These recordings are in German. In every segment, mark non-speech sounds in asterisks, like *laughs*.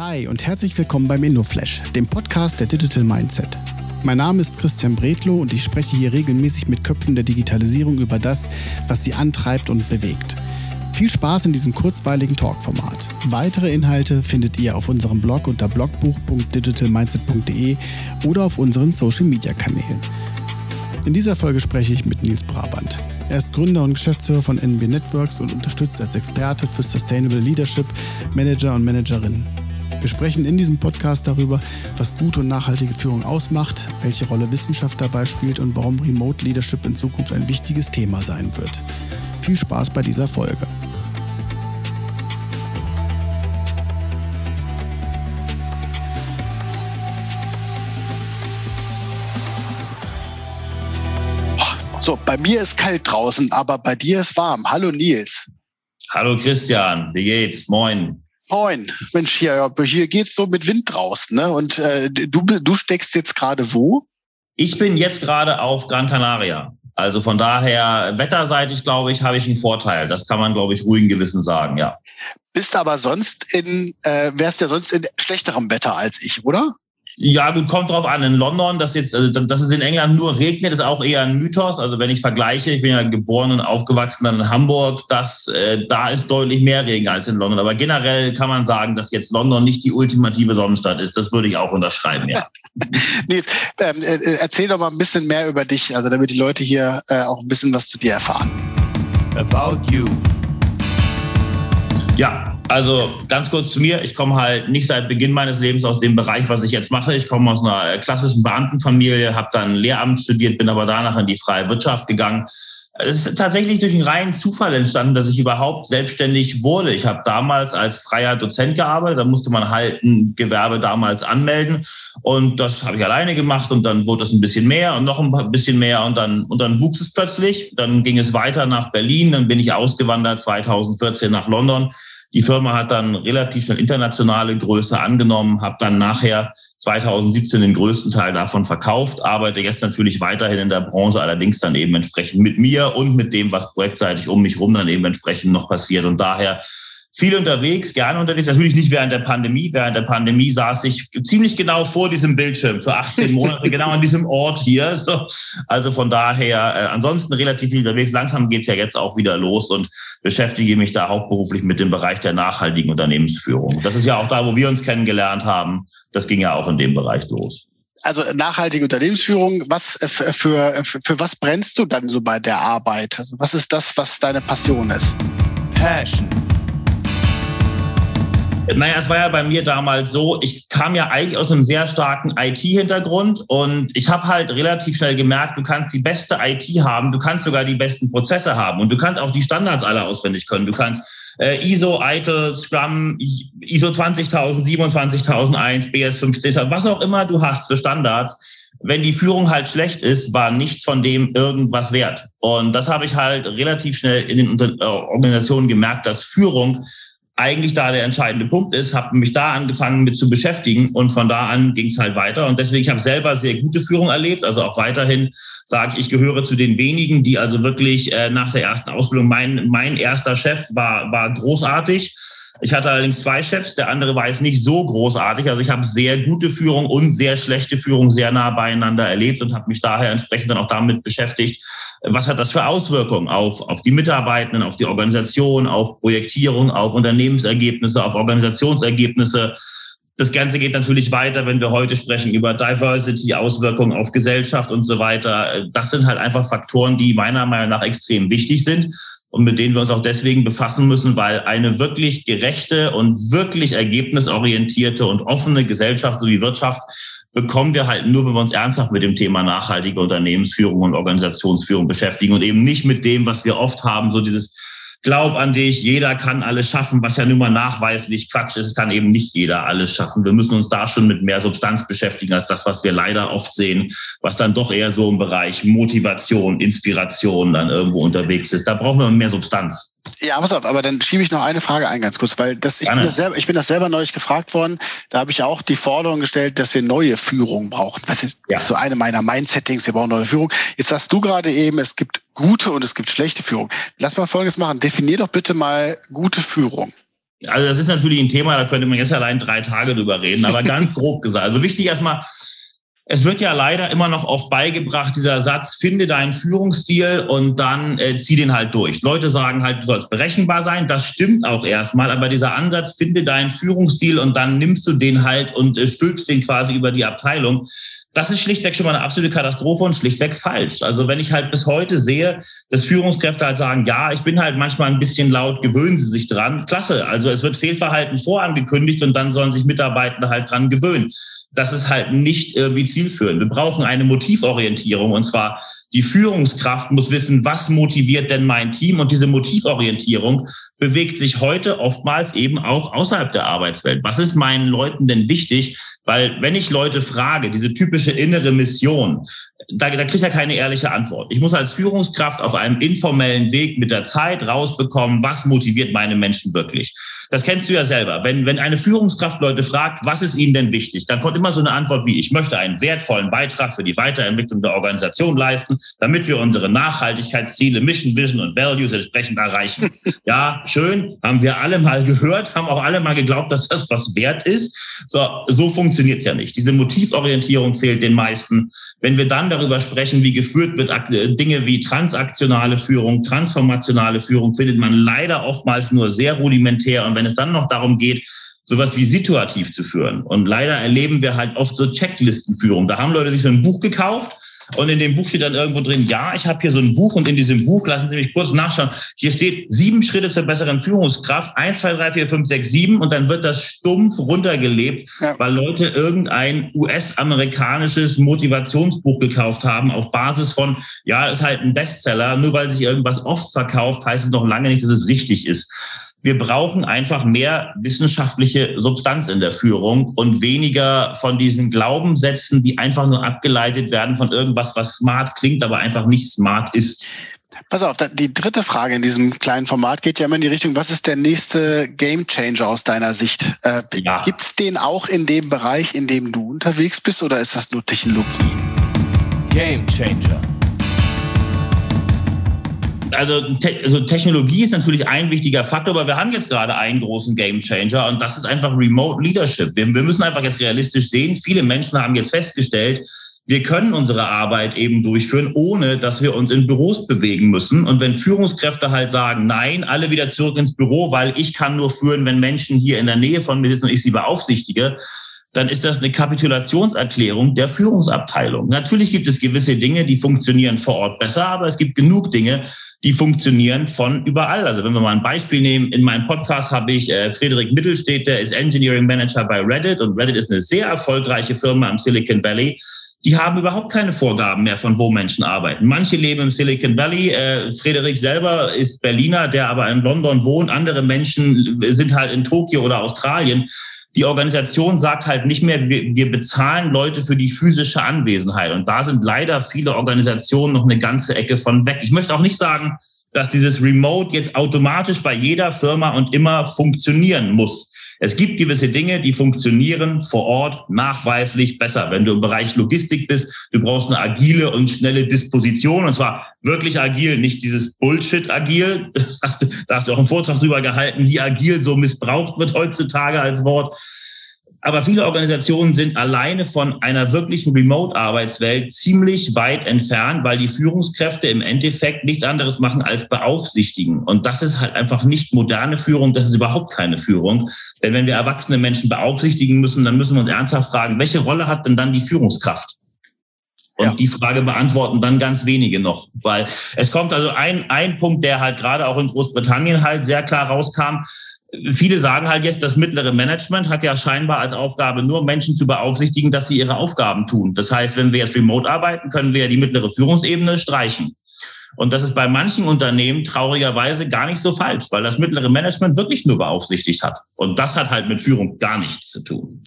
Hi und herzlich willkommen beim InnoFlash, dem Podcast der Digital Mindset. Mein Name ist Christian Bredlow und ich spreche hier regelmäßig mit Köpfen der Digitalisierung über das, was sie antreibt und bewegt. Viel Spaß in diesem kurzweiligen Talkformat. Weitere Inhalte findet ihr auf unserem Blog unter blogbuch.digitalmindset.de oder auf unseren Social Media Kanälen. In dieser Folge spreche ich mit Nils Brabant. Er ist Gründer und Geschäftsführer von NB Networks und unterstützt als Experte für Sustainable Leadership Manager und Managerinnen. Wir sprechen in diesem Podcast darüber, was gute und nachhaltige Führung ausmacht, welche Rolle Wissenschaft dabei spielt und warum Remote Leadership in Zukunft ein wichtiges Thema sein wird. Viel Spaß bei dieser Folge. So, bei mir ist kalt draußen, aber bei dir ist warm. Hallo Nils. Hallo Christian, wie geht's? Moin. Moin, Mensch, hier, hier geht's so mit Wind draußen, ne? Und äh, du, du steckst jetzt gerade wo? Ich bin jetzt gerade auf Gran Canaria. Also von daher, wetterseitig, glaube ich, habe ich einen Vorteil. Das kann man, glaube ich, ruhigen Gewissen sagen, ja. Bist aber sonst in, äh, wärst ja sonst in schlechterem Wetter als ich, oder? Ja, gut, kommt drauf an. In London, dass jetzt, also, dass es in England nur regnet, ist auch eher ein Mythos. Also wenn ich vergleiche, ich bin ja geboren und aufgewachsen in Hamburg, das, äh, da ist deutlich mehr Regen als in London. Aber generell kann man sagen, dass jetzt London nicht die ultimative Sonnenstadt ist. Das würde ich auch unterschreiben, ja. *laughs* nee, ähm, äh, erzähl doch mal ein bisschen mehr über dich, also damit die Leute hier äh, auch ein bisschen was zu dir erfahren. About you. Ja, also ganz kurz zu mir. Ich komme halt nicht seit Beginn meines Lebens aus dem Bereich, was ich jetzt mache. Ich komme aus einer klassischen Beamtenfamilie, habe dann Lehramt studiert, bin aber danach in die freie Wirtschaft gegangen. Es ist tatsächlich durch einen reinen Zufall entstanden, dass ich überhaupt selbstständig wurde. Ich habe damals als freier Dozent gearbeitet. Da musste man halt ein Gewerbe damals anmelden. Und das habe ich alleine gemacht. Und dann wurde es ein bisschen mehr und noch ein bisschen mehr. Und dann, und dann wuchs es plötzlich. Dann ging es weiter nach Berlin. Dann bin ich ausgewandert 2014 nach London die Firma hat dann relativ schnell internationale Größe angenommen, habe dann nachher 2017 den größten Teil davon verkauft, arbeite jetzt natürlich weiterhin in der Branche, allerdings dann eben entsprechend mit mir und mit dem, was projektseitig um mich rum dann eben entsprechend noch passiert. Und daher viel unterwegs, gerne unterwegs. Natürlich nicht während der Pandemie. Während der Pandemie saß ich ziemlich genau vor diesem Bildschirm für 18 Monate, *laughs* genau an diesem Ort hier. So. Also von daher, äh, ansonsten relativ viel unterwegs. Langsam geht's ja jetzt auch wieder los und beschäftige mich da hauptberuflich mit dem Bereich der nachhaltigen Unternehmensführung. Das ist ja auch da, wo wir uns kennengelernt haben. Das ging ja auch in dem Bereich los also nachhaltige Unternehmensführung, was äh, für, für, für was brennst du dann so bei der Arbeit? Also was ist das, was deine Passion ist? Passion. Naja, es war ja bei mir damals so, ich kam ja eigentlich aus einem sehr starken IT-Hintergrund und ich habe halt relativ schnell gemerkt, du kannst die beste IT haben, du kannst sogar die besten Prozesse haben und du kannst auch die Standards alle auswendig können. Du kannst äh, ISO, ITIL, Scrum, ISO 20000, 27001, BS 15, was auch immer du hast für Standards. Wenn die Führung halt schlecht ist, war nichts von dem irgendwas wert. Und das habe ich halt relativ schnell in den äh, Organisationen gemerkt, dass Führung eigentlich da der entscheidende Punkt ist, habe mich da angefangen mit zu beschäftigen und von da an ging es halt weiter. Und deswegen, ich habe selber sehr gute Führung erlebt, also auch weiterhin sage ich, ich gehöre zu den wenigen, die also wirklich äh, nach der ersten Ausbildung, mein, mein erster Chef war, war großartig ich hatte allerdings zwei Chefs, der andere war jetzt nicht so großartig. Also ich habe sehr gute Führung und sehr schlechte Führung sehr nah beieinander erlebt und habe mich daher entsprechend dann auch damit beschäftigt, was hat das für Auswirkungen auf, auf die Mitarbeitenden, auf die Organisation, auf Projektierung, auf Unternehmensergebnisse, auf Organisationsergebnisse. Das Ganze geht natürlich weiter, wenn wir heute sprechen über Diversity, Auswirkungen auf Gesellschaft und so weiter. Das sind halt einfach Faktoren, die meiner Meinung nach extrem wichtig sind und mit denen wir uns auch deswegen befassen müssen, weil eine wirklich gerechte und wirklich ergebnisorientierte und offene Gesellschaft sowie Wirtschaft bekommen wir halt nur, wenn wir uns ernsthaft mit dem Thema nachhaltige Unternehmensführung und Organisationsführung beschäftigen und eben nicht mit dem, was wir oft haben, so dieses glaub an dich, jeder kann alles schaffen, was ja nun mal nachweislich Quatsch ist, kann eben nicht jeder alles schaffen. Wir müssen uns da schon mit mehr Substanz beschäftigen als das, was wir leider oft sehen, was dann doch eher so im Bereich Motivation, Inspiration dann irgendwo unterwegs ist. Da brauchen wir mehr Substanz. Ja, pass auf, aber dann schiebe ich noch eine Frage ein, ganz kurz, weil das, ich, bin das selber, ich bin das selber neulich gefragt worden. Da habe ich auch die Forderung gestellt, dass wir neue Führung brauchen. Das ist, ja. ist so eine meiner Mindsettings, wir brauchen neue Führung. Jetzt sagst du gerade eben, es gibt gute und es gibt schlechte Führung. Lass mal Folgendes machen. Definier doch bitte mal gute Führung. Also das ist natürlich ein Thema, da könnte man jetzt allein drei Tage drüber reden, aber *laughs* ganz grob gesagt. Also wichtig erstmal, es wird ja leider immer noch oft beigebracht, dieser Satz, finde deinen Führungsstil und dann äh, zieh den halt durch. Leute sagen halt, du sollst berechenbar sein. Das stimmt auch erstmal, aber dieser Ansatz, finde deinen Führungsstil und dann nimmst du den halt und äh, stülpst den quasi über die Abteilung. Das ist schlichtweg schon mal eine absolute Katastrophe und schlichtweg falsch. Also wenn ich halt bis heute sehe, dass Führungskräfte halt sagen, ja, ich bin halt manchmal ein bisschen laut, gewöhnen Sie sich dran. Klasse. Also es wird Fehlverhalten vorangekündigt und dann sollen sich Mitarbeitende halt dran gewöhnen das ist halt nicht irgendwie zielführend. Wir brauchen eine Motivorientierung und zwar die Führungskraft muss wissen, was motiviert denn mein Team und diese Motivorientierung bewegt sich heute oftmals eben auch außerhalb der Arbeitswelt. Was ist meinen Leuten denn wichtig? Weil wenn ich Leute frage, diese typische innere Mission, da, da kriege ich ja keine ehrliche Antwort. Ich muss als Führungskraft auf einem informellen Weg mit der Zeit rausbekommen, was motiviert meine Menschen wirklich. Das kennst du ja selber. Wenn, wenn eine Führungskraft Leute fragt, was ist ihnen denn wichtig, dann kommt immer so eine Antwort wie, ich möchte einen wertvollen Beitrag für die Weiterentwicklung der Organisation leisten, damit wir unsere Nachhaltigkeitsziele, Mission, Vision und Values entsprechend erreichen. *laughs* ja, schön, haben wir alle mal gehört, haben auch alle mal geglaubt, dass das was wert ist. So, so funktioniert es ja nicht. Diese Motivorientierung fehlt den meisten. Wenn wir dann darüber sprechen, wie geführt wird, Dinge wie transaktionale Führung, transformationale Führung, findet man leider oftmals nur sehr rudimentär. Und wenn es dann noch darum geht, sowas wie situativ zu führen. Und leider erleben wir halt oft so Checklistenführung. Da haben Leute sich so ein Buch gekauft und in dem Buch steht dann irgendwo drin, ja, ich habe hier so ein Buch und in diesem Buch, lassen Sie mich kurz nachschauen, hier steht sieben Schritte zur besseren Führungskraft, eins, zwei, drei, vier, fünf, sechs, sieben und dann wird das stumpf runtergelebt, ja. weil Leute irgendein US-amerikanisches Motivationsbuch gekauft haben auf Basis von, ja, ist halt ein Bestseller, nur weil sich irgendwas oft verkauft, heißt es noch lange nicht, dass es richtig ist wir brauchen einfach mehr wissenschaftliche Substanz in der Führung und weniger von diesen Glaubenssätzen, die einfach nur abgeleitet werden von irgendwas, was smart klingt, aber einfach nicht smart ist. Pass auf, die dritte Frage in diesem kleinen Format geht ja immer in die Richtung, was ist der nächste Game Changer aus deiner Sicht? Äh, ja. Gibt es den auch in dem Bereich, in dem du unterwegs bist oder ist das nur Technologie? Game Changer also, te also Technologie ist natürlich ein wichtiger Faktor, aber wir haben jetzt gerade einen großen Game Changer und das ist einfach Remote Leadership. Wir, wir müssen einfach jetzt realistisch sehen, viele Menschen haben jetzt festgestellt, wir können unsere Arbeit eben durchführen, ohne dass wir uns in Büros bewegen müssen. Und wenn Führungskräfte halt sagen, nein, alle wieder zurück ins Büro, weil ich kann nur führen, wenn Menschen hier in der Nähe von mir sitzen und ich sie beaufsichtige, dann ist das eine Kapitulationserklärung der Führungsabteilung. Natürlich gibt es gewisse Dinge, die funktionieren vor Ort besser, aber es gibt genug Dinge, die funktionieren von überall. Also wenn wir mal ein Beispiel nehmen, in meinem Podcast habe ich äh, Friedrich Mittelstedt, der ist Engineering Manager bei Reddit und Reddit ist eine sehr erfolgreiche Firma im Silicon Valley. Die haben überhaupt keine Vorgaben mehr, von wo Menschen arbeiten. Manche leben im Silicon Valley. Äh, Friedrich selber ist Berliner, der aber in London wohnt. Andere Menschen sind halt in Tokio oder Australien. Die Organisation sagt halt nicht mehr, wir, wir bezahlen Leute für die physische Anwesenheit. Und da sind leider viele Organisationen noch eine ganze Ecke von weg. Ich möchte auch nicht sagen, dass dieses Remote jetzt automatisch bei jeder Firma und immer funktionieren muss. Es gibt gewisse Dinge, die funktionieren vor Ort nachweislich besser. Wenn du im Bereich Logistik bist, du brauchst eine agile und schnelle Disposition und zwar wirklich agil, nicht dieses Bullshit agil. *laughs* Das hast du, da hast du auch einen Vortrag drüber gehalten, wie agil so missbraucht wird heutzutage als Wort. Aber viele Organisationen sind alleine von einer wirklichen Remote-Arbeitswelt ziemlich weit entfernt, weil die Führungskräfte im Endeffekt nichts anderes machen als beaufsichtigen. Und das ist halt einfach nicht moderne Führung, das ist überhaupt keine Führung. Denn wenn wir erwachsene Menschen beaufsichtigen müssen, dann müssen wir uns ernsthaft fragen, welche Rolle hat denn dann die Führungskraft? Und ja. die Frage beantworten dann ganz wenige noch, weil es kommt also ein, ein Punkt, der halt gerade auch in Großbritannien halt sehr klar rauskam. Viele sagen halt jetzt, das mittlere Management hat ja scheinbar als Aufgabe nur Menschen zu beaufsichtigen, dass sie ihre Aufgaben tun. Das heißt, wenn wir jetzt remote arbeiten, können wir ja die mittlere Führungsebene streichen. Und das ist bei manchen Unternehmen traurigerweise gar nicht so falsch, weil das mittlere Management wirklich nur beaufsichtigt hat. Und das hat halt mit Führung gar nichts zu tun.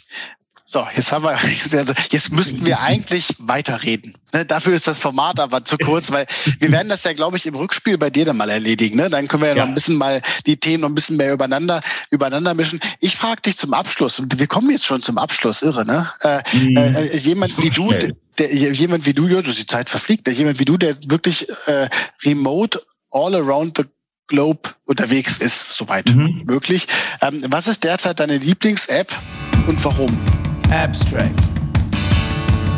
So, jetzt haben wir, *laughs* also jetzt müssten wir eigentlich weiterreden. Ne, dafür ist das Format aber zu kurz, weil wir werden das ja, glaube ich, im Rückspiel bei dir dann mal erledigen. Ne? Dann können wir ja, ja, noch ein bisschen mal die Themen noch ein bisschen mehr übereinander, übereinander mischen. Ich frage dich zum Abschluss, und wir kommen jetzt schon zum Abschluss, irre, ne? Äh, mhm. äh, jemand wie du, der, jemand wie du, ja, die Zeit verfliegt, der, jemand wie du, der wirklich äh, remote all around the Globe unterwegs ist, soweit mhm. möglich. Ähm, was ist derzeit deine Lieblings-App und warum? Abstract.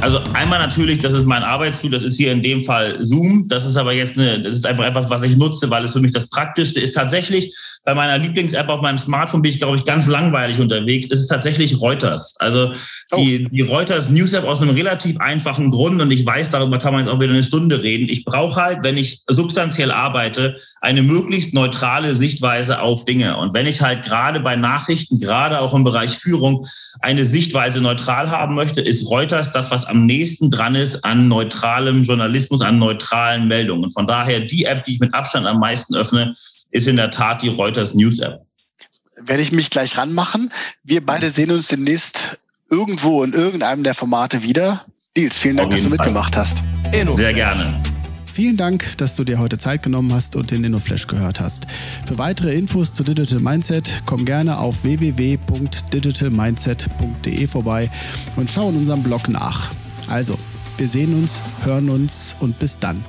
Also einmal natürlich, das ist mein Arbeitstool, das ist hier in dem Fall Zoom. Das ist aber jetzt eine, das ist einfach etwas, was ich nutze, weil es für mich das Praktischste ist. Tatsächlich bei meiner Lieblings-App auf meinem Smartphone bin ich, glaube ich, ganz langweilig unterwegs. Es ist tatsächlich Reuters. Also die, oh. die Reuters News-App aus einem relativ einfachen Grund und ich weiß, darüber kann man jetzt auch wieder eine Stunde reden. Ich brauche halt, wenn ich substanziell arbeite, eine möglichst neutrale Sichtweise auf Dinge. Und wenn ich halt gerade bei Nachrichten, gerade auch im Bereich Führung, eine Sichtweise neutral haben möchte, ist Reuters das, was am nächsten dran ist an neutralem Journalismus, an neutralen Meldungen. Von daher die App, die ich mit Abstand am meisten öffne, ist in der Tat die Reuters News App. Werde ich mich gleich ranmachen. Wir beide sehen uns demnächst irgendwo in irgendeinem der Formate wieder. Nils, vielen Dank, dass du mitgemacht hast. Sehr gerne. Vielen Dank, dass du dir heute Zeit genommen hast und den InnoFlash gehört hast. Für weitere Infos zu Digital Mindset komm gerne auf www.digitalmindset.de vorbei und schau in unserem Blog nach. Also, wir sehen uns, hören uns und bis dann.